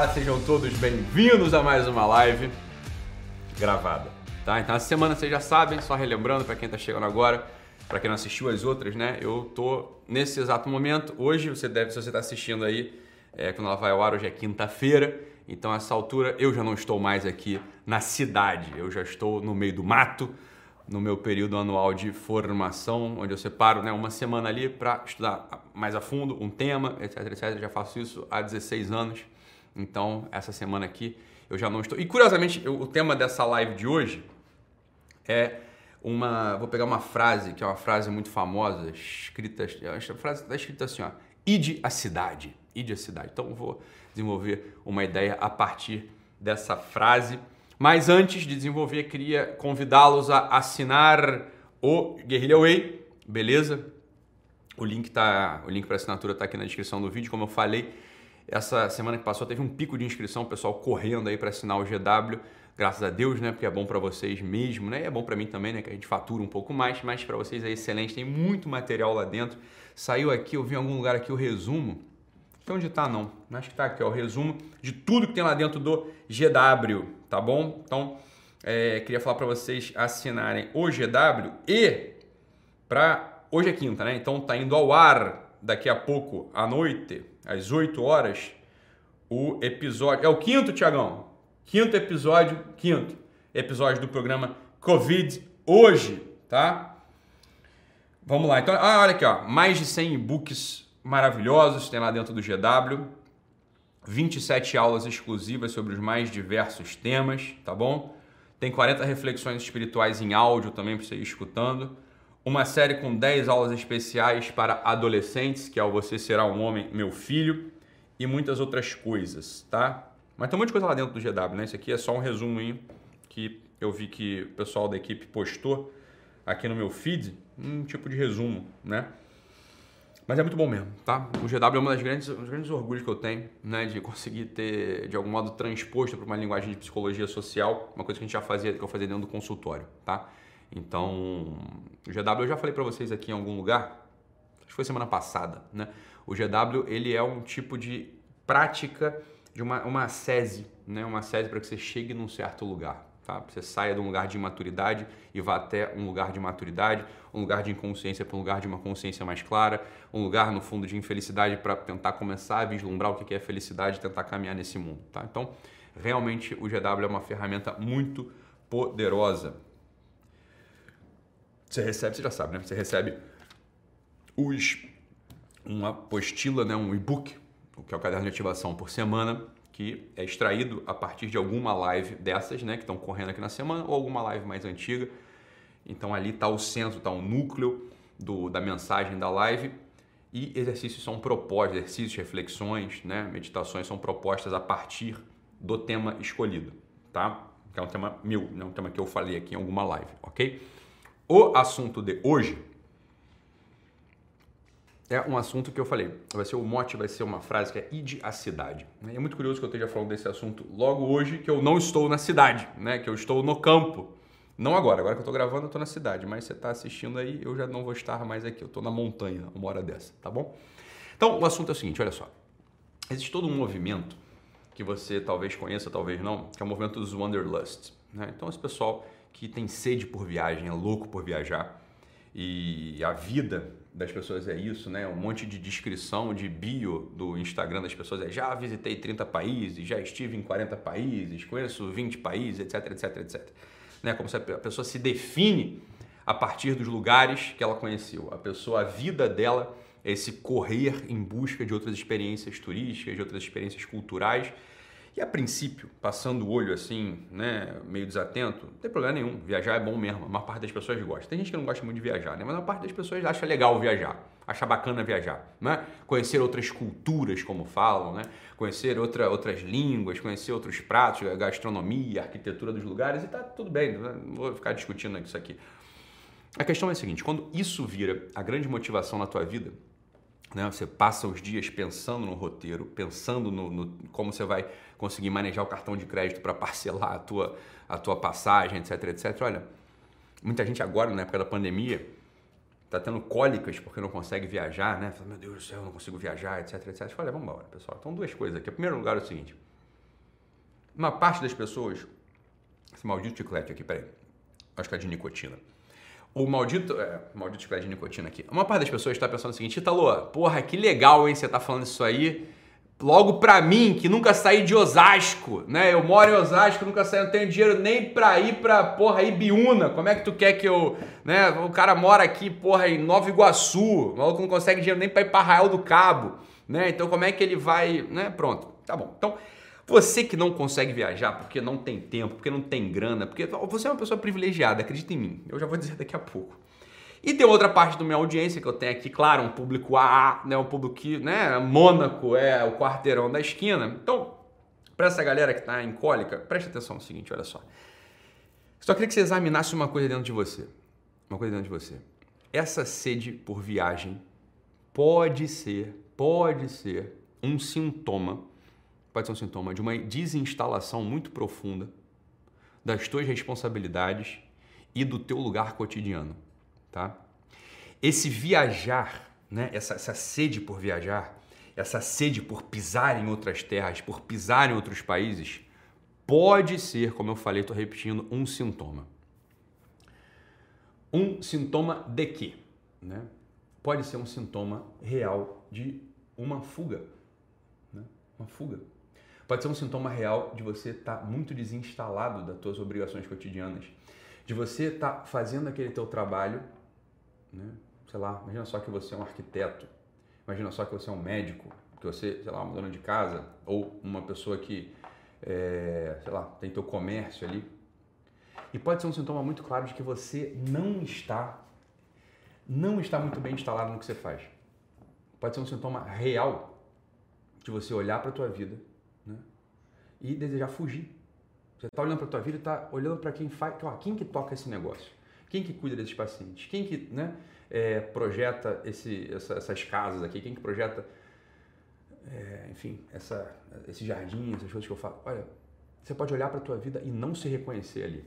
Olá, sejam todos bem-vindos a mais uma live gravada, tá? Então essa semana vocês já sabem, só relembrando para quem está chegando agora, para quem não assistiu as outras, né? Eu tô nesse exato momento. Hoje você deve, se você está assistindo aí, é, quando ela vai ao ar, hoje é quinta-feira. Então, a essa altura, eu já não estou mais aqui na cidade, eu já estou no meio do mato, no meu período anual de formação, onde eu separo né, uma semana ali para estudar mais a fundo um tema, etc, etc. Eu já faço isso há 16 anos. Então, essa semana aqui eu já não estou. E curiosamente, eu, o tema dessa live de hoje é uma. Vou pegar uma frase, que é uma frase muito famosa, escrita. A frase está escrita assim: ó, ide a cidade. Ide a cidade. Então, vou desenvolver uma ideia a partir dessa frase. Mas antes de desenvolver, queria convidá-los a assinar o Guerrilla Way, beleza? O link tá, o link para assinatura está aqui na descrição do vídeo, como eu falei. Essa semana que passou teve um pico de inscrição, pessoal correndo aí para assinar o GW. Graças a Deus, né? Porque é bom para vocês mesmo, né? E é bom para mim também, né? Que a gente fatura um pouco mais, mas para vocês é excelente. Tem muito material lá dentro. Saiu aqui, eu vi em algum lugar aqui o resumo então onde está não? Acho que está aqui, ó, o resumo de tudo que tem lá dentro do GW, tá bom? Então, é, queria falar para vocês assinarem o GW e para hoje é quinta, né? Então tá indo ao ar daqui a pouco à noite, às 8 horas, o episódio. É o quinto, Tiagão? Quinto episódio, quinto episódio do programa Covid hoje, tá? Vamos lá. Então, ah, olha aqui, ó, mais de 100 e-books maravilhosos, tem lá dentro do GW. 27 aulas exclusivas sobre os mais diversos temas, tá bom? Tem 40 reflexões espirituais em áudio também para você ir escutando. Uma série com 10 aulas especiais para adolescentes, que é o Você Será um Homem, Meu Filho, e muitas outras coisas, tá? Mas tem um monte de coisa lá dentro do GW, né? Isso aqui é só um resumo que eu vi que o pessoal da equipe postou aqui no meu feed, um tipo de resumo, né? Mas é muito bom mesmo, tá? O GW é uma das grandes, um dos grandes orgulhos que eu tenho, né? De conseguir ter, de algum modo, transposto para uma linguagem de psicologia social, uma coisa que a gente já fazia, que eu fazia dentro do consultório, tá? Então, o GW eu já falei para vocês aqui em algum lugar, acho que foi semana passada, né? O GW, ele é um tipo de prática de uma, uma sese, né? Uma sese para que você chegue num certo lugar, Tá? Você saia de um lugar de imaturidade e vá até um lugar de maturidade, um lugar de inconsciência para um lugar de uma consciência mais clara, um lugar no fundo de infelicidade para tentar começar a vislumbrar o que é felicidade e tentar caminhar nesse mundo. Tá? Então, realmente o GW é uma ferramenta muito poderosa. Você recebe, você já sabe, né? Você recebe os, uma apostila, né? um e-book, que é o caderno de ativação por semana, que é extraído a partir de alguma live dessas, né, que estão correndo aqui na semana, ou alguma live mais antiga. Então ali está o centro, está o núcleo do, da mensagem da live e exercícios são propostos, exercícios, reflexões, né, meditações são propostas a partir do tema escolhido, tá? Que é um tema meu, né, um tema que eu falei aqui em alguma live, ok? O assunto de hoje é um assunto que eu falei. Vai ser o mote, vai ser uma frase que é ide a cidade. E é muito curioso que eu esteja falando desse assunto logo hoje, que eu não estou na cidade, né? Que eu estou no campo. Não agora, agora que eu estou gravando, eu estou na cidade, mas você está assistindo aí, eu já não vou estar mais aqui. Eu estou na montanha, uma hora dessa, tá bom? Então, o assunto é o seguinte, olha só. Existe todo um movimento que você talvez conheça, talvez não, que é o movimento dos Wanderlust. Né? Então, esse pessoal que tem sede por viagem, é louco por viajar, e a vida das pessoas é isso, né? Um monte de descrição de bio do Instagram das pessoas é já visitei 30 países, já estive em 40 países, conheço 20 países, etc, etc, etc. Né? Como se a pessoa se define a partir dos lugares que ela conheceu. A pessoa, a vida dela é esse correr em busca de outras experiências turísticas, de outras experiências culturais e a princípio, passando o olho assim, né, meio desatento, não tem problema nenhum. Viajar é bom mesmo. A maior parte das pessoas gosta. Tem gente que não gosta muito de viajar, né? Mas a maior parte das pessoas acha legal viajar, acha bacana viajar, né? Conhecer outras culturas, como falam, né? Conhecer outra, outras línguas, conhecer outros pratos, gastronomia, arquitetura dos lugares e tá tudo bem. Né? Não vou ficar discutindo isso aqui. A questão é a seguinte: quando isso vira a grande motivação na tua vida, né? Você passa os dias pensando no roteiro, pensando no, no como você vai conseguir manejar o cartão de crédito para parcelar a tua, a tua passagem, etc, etc. Olha, muita gente agora, na época da pandemia, está tendo cólicas porque não consegue viajar, né? Fala, meu Deus do céu, não consigo viajar, etc, etc. Olha, vamos embora, pessoal. Então, duas coisas aqui. O primeiro lugar é o seguinte, uma parte das pessoas, esse maldito chiclete aqui, peraí, acho que é de nicotina. O maldito, é, maldito chiclete de nicotina aqui. Uma parte das pessoas está pensando o seguinte, Italo, porra, que legal, hein, você tá falando isso aí. Logo pra mim, que nunca saí de Osasco, né? Eu moro em Osasco, nunca saí, não tenho dinheiro nem pra ir pra, porra, Ibiúna. Como é que tu quer que eu, né? O cara mora aqui, porra, em Nova Iguaçu. O maluco não consegue dinheiro nem pra ir pra Arraial do Cabo, né? Então como é que ele vai, né? Pronto, tá bom. Então, você que não consegue viajar porque não tem tempo, porque não tem grana, porque você é uma pessoa privilegiada, acredita em mim. Eu já vou dizer daqui a pouco. E tem outra parte da minha audiência que eu tenho aqui, claro, um público AA, né, um público que, né, Mônaco é o quarteirão da esquina. Então, para essa galera que está em cólica, preste atenção no seguinte, olha só. Só queria que você examinasse uma coisa dentro de você. Uma coisa dentro de você. Essa sede por viagem pode ser, pode ser um sintoma, pode ser um sintoma de uma desinstalação muito profunda das tuas responsabilidades e do teu lugar cotidiano tá? Esse viajar, né? Essa, essa sede por viajar, essa sede por pisar em outras terras, por pisar em outros países, pode ser, como eu falei, estou repetindo, um sintoma. Um sintoma de quê? Né? Pode ser um sintoma real de uma fuga. Né? Uma fuga. Pode ser um sintoma real de você estar tá muito desinstalado das suas obrigações cotidianas, de você estar tá fazendo aquele teu trabalho né? Sei lá, imagina só que você é um arquiteto, imagina só que você é um médico, que você, sei lá, uma dona de casa, ou uma pessoa que, é, sei lá, tem teu comércio ali. E pode ser um sintoma muito claro de que você não está, não está muito bem instalado no que você faz. Pode ser um sintoma real de você olhar para a tua vida? E desejar fugir. Você está olhando para a tua vida está olhando para quem faz, quem que toca esse negócio. Quem que cuida desses pacientes? Quem que né, é, projeta esse, essa, essas casas aqui? Quem que projeta, é, enfim, essa, esse jardim, essas coisas que eu falo? Olha, você pode olhar para a tua vida e não se reconhecer ali.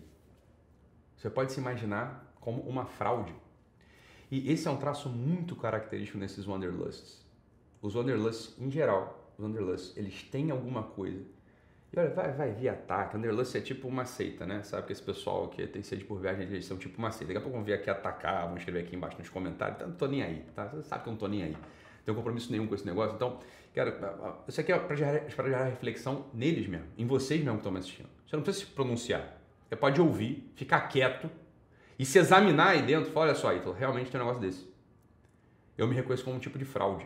Você pode se imaginar como uma fraude. E esse é um traço muito característico nesses Wanderlusts. Os Wanderlusts, em geral, os Wanderlusts, eles têm alguma coisa e olha, vai, vai vir ataque. Wanderlust é tipo uma seita, né? Sabe que esse pessoal que tem sede por viagem, eles são tipo uma seita. Daqui a pouco vão vir aqui atacar, vão escrever aqui embaixo nos comentários. Então, não tô nem aí, tá? Você sabe que eu não tô nem aí. Não tenho compromisso nenhum com esse negócio. Então, quero, isso aqui é para gerar, para gerar reflexão neles mesmo, em vocês mesmo que estão me assistindo. Você não precisa se pronunciar. Você pode ouvir, ficar quieto e se examinar aí dentro. Falar, olha só, Ítalo, realmente tem um negócio desse. Eu me reconheço como um tipo de fraude,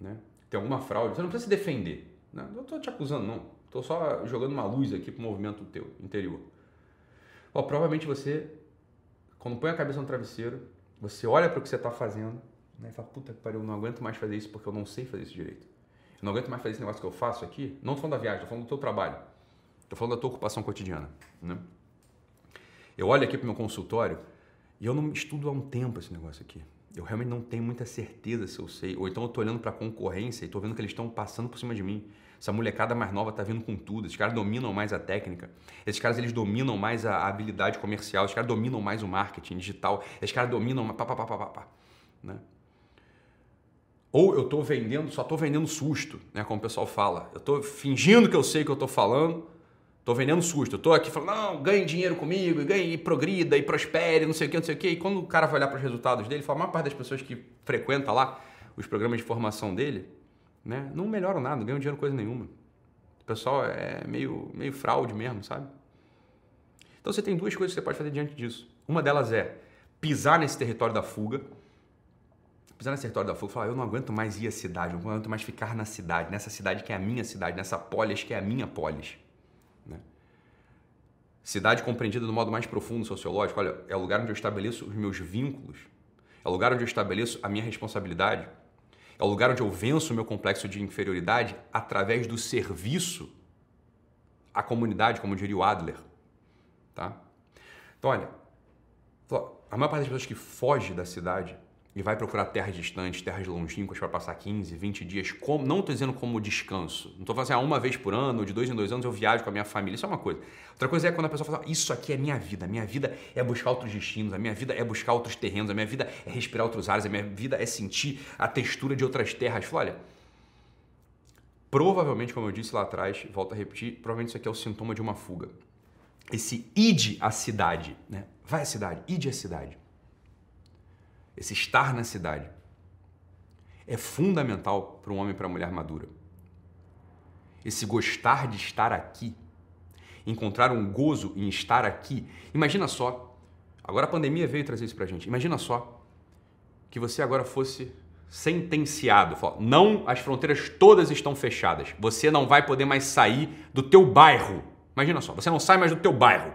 né? Tem alguma fraude. Você não precisa se defender. Né? Não estou te acusando, não. Estou só jogando uma luz aqui para o movimento teu interior. Provavelmente você, quando põe a cabeça no travesseiro, você olha para o que você está fazendo né, e fala, puta que pariu, eu não aguento mais fazer isso porque eu não sei fazer isso direito. Eu não aguento mais fazer esse negócio que eu faço aqui. Não estou falando da viagem, estou falando do teu trabalho. Estou falando da tua ocupação cotidiana. Né? Eu olho aqui para o meu consultório e eu não estudo há um tempo esse negócio aqui. Eu realmente não tenho muita certeza se eu sei. Ou então eu estou olhando para a concorrência e estou vendo que eles estão passando por cima de mim. Essa molecada mais nova tá vindo com tudo. Esses caras dominam mais a técnica. Esses caras eles dominam mais a habilidade comercial. Esses caras dominam mais o marketing digital. Esses caras dominam pá, pá, pá, pá, pá, né? Ou eu estou vendendo, só estou vendendo susto, né? Como o pessoal fala. Eu estou fingindo que eu sei o que eu estou falando. Estou vendendo susto. Eu estou aqui falando, não, ganhe dinheiro comigo, ganhe e progrida e prospere, não sei o que, não sei o que. E quando o cara vai olhar para os resultados dele, fala, a maior parte das pessoas que frequenta lá os programas de formação dele, né? Não melhoram nada, não ganham dinheiro coisa nenhuma. O pessoal é meio, meio fraude mesmo, sabe? Então você tem duas coisas que você pode fazer diante disso. Uma delas é pisar nesse território da fuga. Pisar nesse território da fuga falar, eu não aguento mais ir à cidade, eu não aguento mais ficar na cidade, nessa cidade que é a minha cidade, nessa polis que é a minha polis. Né? Cidade compreendida do modo mais profundo sociológico, olha, é o lugar onde eu estabeleço os meus vínculos, é o lugar onde eu estabeleço a minha responsabilidade, é o lugar onde eu venço o meu complexo de inferioridade através do serviço à comunidade, como diria o Adler. Tá? Então, olha, a maior parte das pessoas que foge da cidade e vai procurar terras distantes, terras longínquas para passar 15, 20 dias, como, não estou dizendo como descanso. Não estou falando assim, ah, uma vez por ano, de dois em dois anos eu viajo com a minha família. Isso é uma coisa. Outra coisa é quando a pessoa fala, isso aqui é minha vida. A minha vida é buscar outros destinos, a minha vida é buscar outros terrenos, a minha vida é respirar outros ares, a minha vida é sentir a textura de outras terras. Fala, olha, provavelmente, como eu disse lá atrás, volto a repetir, provavelmente isso aqui é o sintoma de uma fuga. Esse ide à cidade, né? Vai à cidade, ide à cidade. Esse estar na cidade é fundamental para um homem e para uma mulher madura. Esse gostar de estar aqui, encontrar um gozo em estar aqui. Imagina só, agora a pandemia veio trazer isso pra gente. Imagina só que você agora fosse sentenciado. Não, as fronteiras todas estão fechadas. Você não vai poder mais sair do teu bairro. Imagina só, você não sai mais do teu bairro.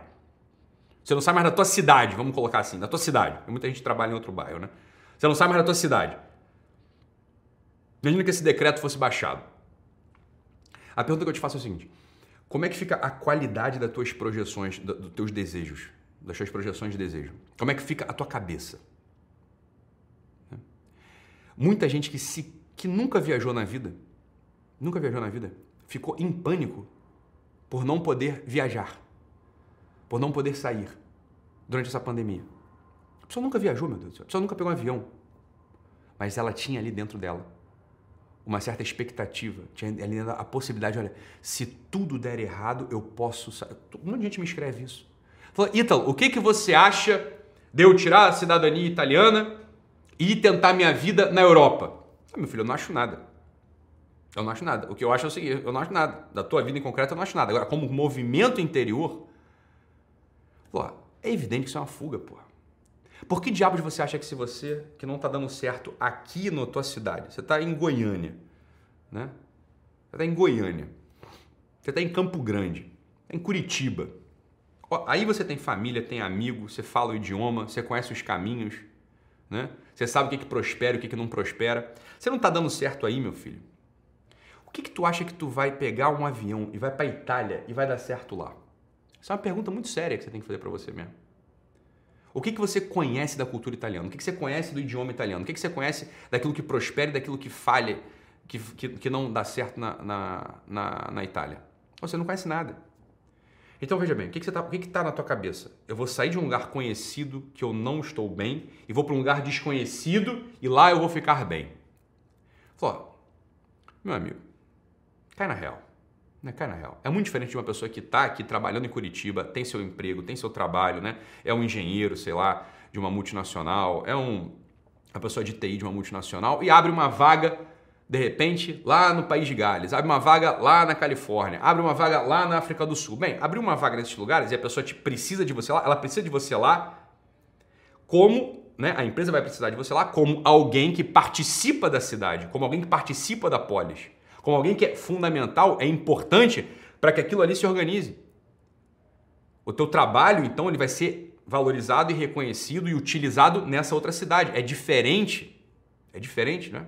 Você não sai mais da tua cidade, vamos colocar assim, da tua cidade. Muita gente trabalha em outro bairro, né? Você não sai mais da tua cidade. Imagina que esse decreto fosse baixado. A pergunta que eu te faço é a seguinte: como é que fica a qualidade das tuas projeções, dos teus desejos, das tuas projeções de desejo? Como é que fica a tua cabeça? Muita gente que, se, que nunca viajou na vida, nunca viajou na vida, ficou em pânico por não poder viajar, por não poder sair durante essa pandemia. A pessoa nunca viajou, meu Deus do céu. A pessoa nunca pegou um avião. Mas ela tinha ali dentro dela uma certa expectativa, tinha ali dentro a possibilidade, olha, se tudo der errado, eu posso sair. Um monte de gente me escreve isso. Fala, Ítalo, o que, que você acha de eu tirar a cidadania italiana e tentar minha vida na Europa. Ah, meu filho, eu não acho nada. Eu não acho nada. O que eu acho é o seguinte, eu não acho nada. Da tua vida em concreto eu não acho nada. Agora, como movimento interior, pô, é evidente que isso é uma fuga, pô. Por que diabos você acha que se você, que não está dando certo aqui na tua cidade, você está em Goiânia, né? Você está em Goiânia, você está em Campo Grande, tá em Curitiba. Aí você tem família, tem amigo, você fala o idioma, você conhece os caminhos, né? Você sabe o que, que prospera e o que, que não prospera. Você não está dando certo aí, meu filho? O que, que tu acha que tu vai pegar um avião e vai para Itália e vai dar certo lá? Essa é uma pergunta muito séria que você tem que fazer para você mesmo. O que, que você conhece da cultura italiana? O que, que você conhece do idioma italiano? O que, que você conhece daquilo que prospera e daquilo que falha, que, que, que não dá certo na, na, na, na Itália? Você não conhece nada. Então veja bem, o que, que está que que tá na tua cabeça? Eu vou sair de um lugar conhecido que eu não estou bem e vou para um lugar desconhecido e lá eu vou ficar bem. Falou, meu amigo, cai na real. Né? Cai na real. É muito diferente de uma pessoa que está aqui trabalhando em Curitiba, tem seu emprego, tem seu trabalho, né? É um engenheiro, sei lá, de uma multinacional, é um, uma pessoa de TI de uma multinacional e abre uma vaga de repente, lá no País de Gales, abre uma vaga lá na Califórnia, abre uma vaga lá na África do Sul. Bem, abrir uma vaga nesses lugares e a pessoa te precisa de você lá, ela precisa de você lá como, né, a empresa vai precisar de você lá como alguém que participa da cidade, como alguém que participa da polis, como alguém que é fundamental, é importante para que aquilo ali se organize. O teu trabalho, então, ele vai ser valorizado e reconhecido e utilizado nessa outra cidade. É diferente. É diferente, né?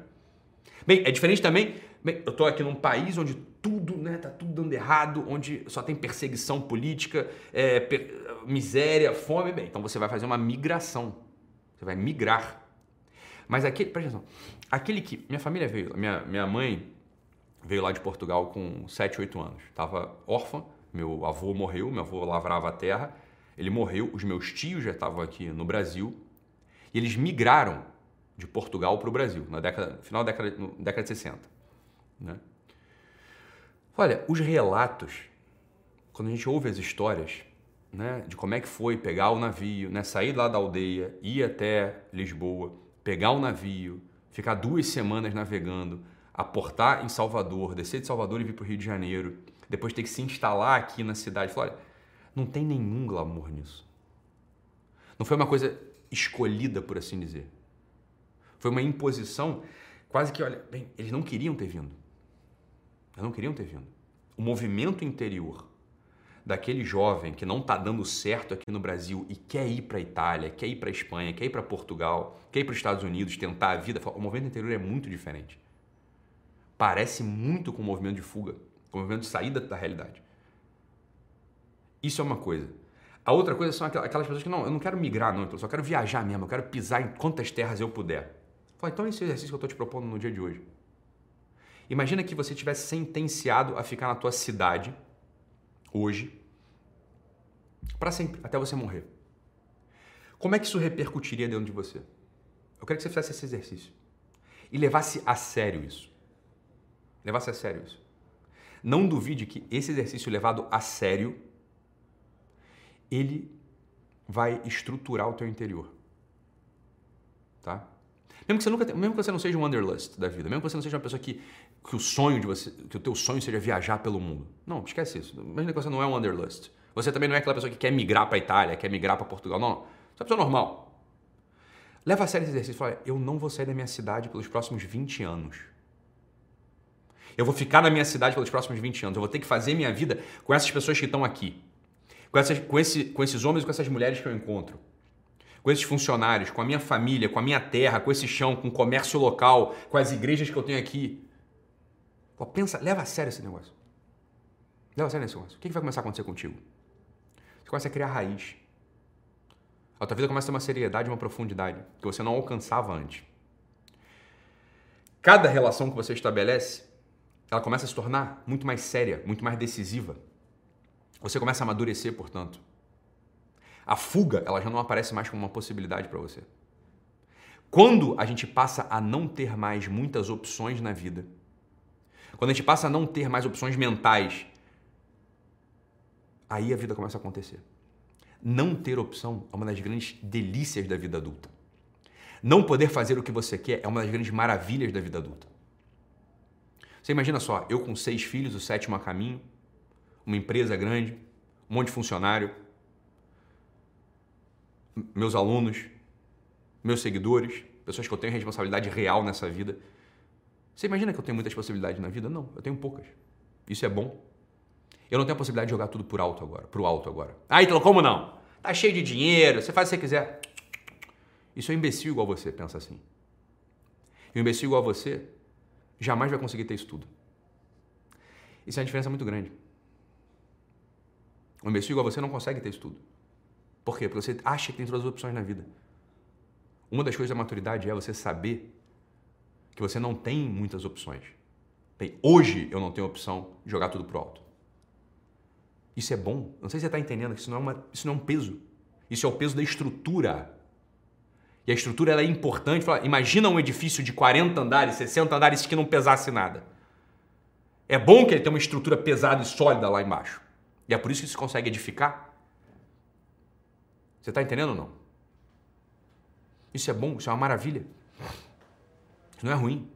Bem, é diferente também. Bem, eu estou aqui num país onde tudo, né, tá tudo dando errado, onde só tem perseguição política, é, per, miséria, fome. Bem, então você vai fazer uma migração. Você vai migrar. Mas aquele, presta atenção, aquele que. Minha família veio, minha, minha mãe veio lá de Portugal com 7, 8 anos. Estava órfã, meu avô morreu, meu avô lavrava a terra, ele morreu, os meus tios já estavam aqui no Brasil e eles migraram de Portugal para o Brasil, na década, final da década, década de 60. Né? Olha, os relatos, quando a gente ouve as histórias né, de como é que foi pegar o navio, né, sair lá da aldeia, ir até Lisboa, pegar o navio, ficar duas semanas navegando, aportar em Salvador, descer de Salvador e vir para o Rio de Janeiro, depois ter que se instalar aqui na cidade. Olha, não tem nenhum glamour nisso. Não foi uma coisa escolhida, por assim dizer. Foi uma imposição quase que, olha, bem, eles não queriam ter vindo. Eles não queriam ter vindo. O movimento interior daquele jovem que não está dando certo aqui no Brasil e quer ir para a Itália, quer ir para a Espanha, quer ir para Portugal, quer ir para os Estados Unidos, tentar a vida, o movimento interior é muito diferente. Parece muito com o movimento de fuga, com o movimento de saída da realidade. Isso é uma coisa. A outra coisa são aquelas pessoas que não, eu não quero migrar, não, eu só quero viajar mesmo, eu quero pisar em quantas terras eu puder. Fala, então esse exercício que eu estou te propondo no dia de hoje. Imagina que você tivesse sentenciado a ficar na tua cidade hoje para sempre, até você morrer. Como é que isso repercutiria dentro de você? Eu quero que você fizesse esse exercício e levasse a sério isso. Levasse a sério isso. Não duvide que esse exercício levado a sério, ele vai estruturar o teu interior. Tá? Mesmo que você nunca, mesmo que você não seja um wanderlust da vida, mesmo que você não seja uma pessoa que, que o sonho de você, que o teu sonho seja viajar pelo mundo. Não, esquece isso. Imagina que você não é um wanderlust. Você também não é aquela pessoa que quer migrar para a Itália, quer migrar para Portugal. Não, não. Você é uma pessoa normal. Leva a sério esse exercício. Fala, eu não vou sair da minha cidade pelos próximos 20 anos. Eu vou ficar na minha cidade pelos próximos 20 anos. Eu vou ter que fazer minha vida com essas pessoas que estão aqui. Com, essas, com, esse, com esses homens e com essas mulheres que eu encontro. Com esses funcionários, com a minha família, com a minha terra, com esse chão, com o comércio local, com as igrejas que eu tenho aqui. Pô, pensa, leva a sério esse negócio. Leva a sério esse negócio. O que vai começar a acontecer contigo? Você começa a criar raiz. A tua vida começa a ter uma seriedade, uma profundidade que você não alcançava antes. Cada relação que você estabelece, ela começa a se tornar muito mais séria, muito mais decisiva. Você começa a amadurecer, portanto. A fuga, ela já não aparece mais como uma possibilidade para você. Quando a gente passa a não ter mais muitas opções na vida, quando a gente passa a não ter mais opções mentais, aí a vida começa a acontecer. Não ter opção é uma das grandes delícias da vida adulta. Não poder fazer o que você quer é uma das grandes maravilhas da vida adulta. Você imagina só, eu com seis filhos, o sétimo a caminho, uma empresa grande, um monte de funcionário, meus alunos, meus seguidores, pessoas que eu tenho responsabilidade real nessa vida. Você imagina que eu tenho muitas possibilidades na vida? Não, eu tenho poucas. Isso é bom. Eu não tenho a possibilidade de jogar tudo por alto agora, pro alto agora. Ah, então como não? Tá cheio de dinheiro, você faz o que você quiser. Isso é um imbecil igual você, pensa assim. E um imbecil igual você jamais vai conseguir ter isso tudo. Isso é uma diferença muito grande. Um imbecil igual você não consegue ter isso tudo. Por quê? Porque você acha que tem todas as opções na vida. Uma das coisas da maturidade é você saber que você não tem muitas opções. Bem, hoje eu não tenho opção de jogar tudo pro alto. Isso é bom. Não sei se você está entendendo que isso não, é uma, isso não é um peso. Isso é o peso da estrutura. E a estrutura ela é importante. Imagina um edifício de 40 andares, 60 andares que não pesasse nada. É bom que ele tenha uma estrutura pesada e sólida lá embaixo. E é por isso que se consegue edificar. Você está entendendo ou não? Isso é bom, isso é uma maravilha. Isso não é ruim.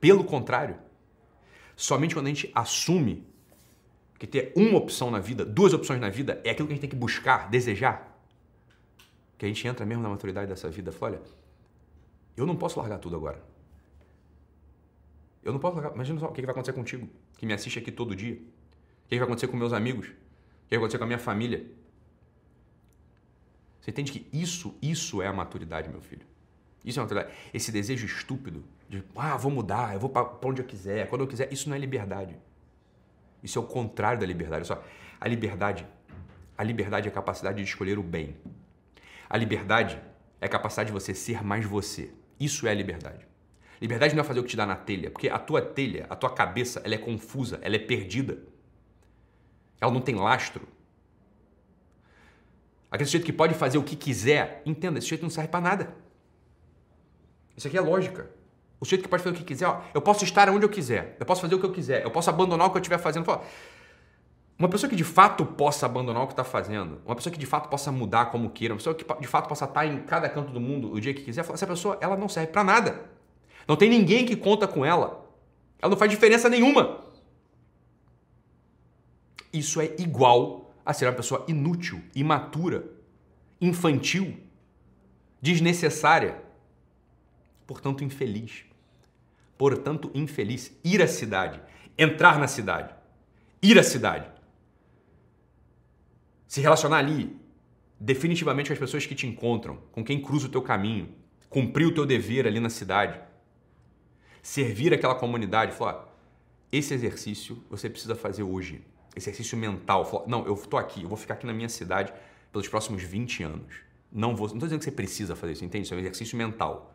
Pelo contrário, somente quando a gente assume que ter uma opção na vida, duas opções na vida, é aquilo que a gente tem que buscar, desejar. Que a gente entra mesmo na maturidade dessa vida. Fala, olha, eu não posso largar tudo agora. Eu não posso largar. Imagina só o que vai acontecer contigo, que me assiste aqui todo dia. O que vai acontecer com meus amigos. O que vai acontecer com a minha família. Você entende que isso, isso é a maturidade, meu filho. Isso é maturidade. Esse desejo estúpido de, ah, vou mudar, eu vou para onde eu quiser, quando eu quiser, isso não é liberdade. Isso é o contrário da liberdade. Só, a liberdade, a liberdade é a capacidade de escolher o bem. A liberdade é a capacidade de você ser mais você. Isso é a liberdade. Liberdade não é fazer o que te dá na telha, porque a tua telha, a tua cabeça, ela é confusa, ela é perdida. Ela não tem lastro. Aquele sujeito que pode fazer o que quiser, entenda, esse sujeito não serve para nada. Isso aqui é lógica. O sujeito que pode fazer o que quiser, ó, eu posso estar onde eu quiser, eu posso fazer o que eu quiser, eu posso abandonar o que eu estiver fazendo. Uma pessoa que de fato possa abandonar o que está fazendo, uma pessoa que de fato possa mudar como queira, uma pessoa que de fato possa estar em cada canto do mundo o dia que quiser, essa pessoa ela não serve para nada. Não tem ninguém que conta com ela. Ela não faz diferença nenhuma. Isso é igual a ser uma pessoa inútil, imatura, infantil, desnecessária, portanto infeliz portanto infeliz. Ir à cidade, entrar na cidade, ir à cidade. Se relacionar ali definitivamente com as pessoas que te encontram, com quem cruza o teu caminho, cumprir o teu dever ali na cidade, servir aquela comunidade, falar, esse exercício você precisa fazer hoje, exercício mental, falar, não, eu estou aqui, eu vou ficar aqui na minha cidade pelos próximos 20 anos. Não vou, não estou dizendo que você precisa fazer isso, entende? Isso é um exercício mental.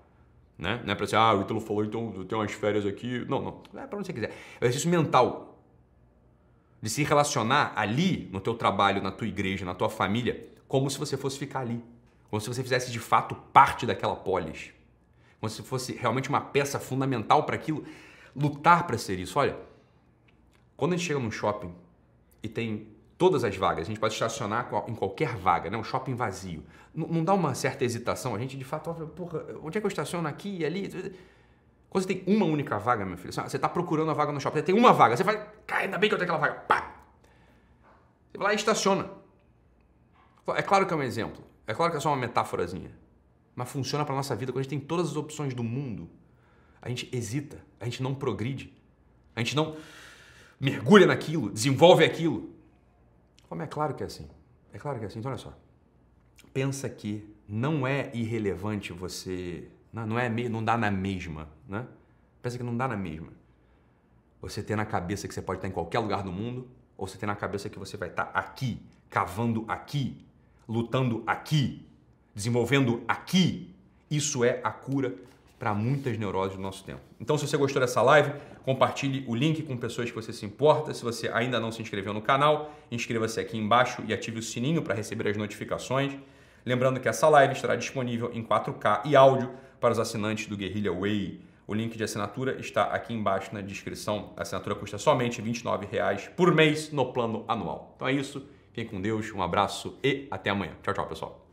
Né? Não é para ser, ah, o Ítalo falou, então eu tenho umas férias aqui. Não, não. É para onde você quiser. É um exercício mental. De se relacionar ali, no teu trabalho, na tua igreja, na tua família, como se você fosse ficar ali. Como se você fizesse de fato parte daquela polis. Como se fosse realmente uma peça fundamental para aquilo. Lutar para ser isso. Olha, Quando a gente chega num shopping e tem todas as vagas, a gente pode estacionar em qualquer vaga, né? um shopping vazio. Não, não dá uma certa hesitação? A gente de fato, porra, onde é que eu estaciono aqui e ali? Quando você tem uma única vaga, meu filho, você está procurando a vaga no shopping, você tem uma vaga, você vai, cara, ainda bem que eu tenho aquela vaga, pá! Você vai lá e estaciona. É claro que é um exemplo, é claro que é só uma metáforazinha, mas funciona para nossa vida quando a gente tem todas as opções do mundo. A gente hesita, a gente não progride, a gente não mergulha naquilo, desenvolve aquilo. Como é claro que é assim. É claro que é assim. Então olha só. Pensa que não é irrelevante você, não é não dá na mesma, né? Pensa que não dá na mesma. Você ter na cabeça que você pode estar em qualquer lugar do mundo, ou você ter na cabeça que você vai estar aqui, cavando aqui, lutando aqui, desenvolvendo aqui. Isso é a cura para muitas neuroses do nosso tempo. Então, se você gostou dessa live, compartilhe o link com pessoas que você se importa. Se você ainda não se inscreveu no canal, inscreva-se aqui embaixo e ative o sininho para receber as notificações. Lembrando que essa live estará disponível em 4K e áudio para os assinantes do Guerrilla Way. O link de assinatura está aqui embaixo na descrição. A assinatura custa somente R$ 29,00 por mês no plano anual. Então é isso. Fiquem com Deus, um abraço e até amanhã. Tchau, tchau, pessoal.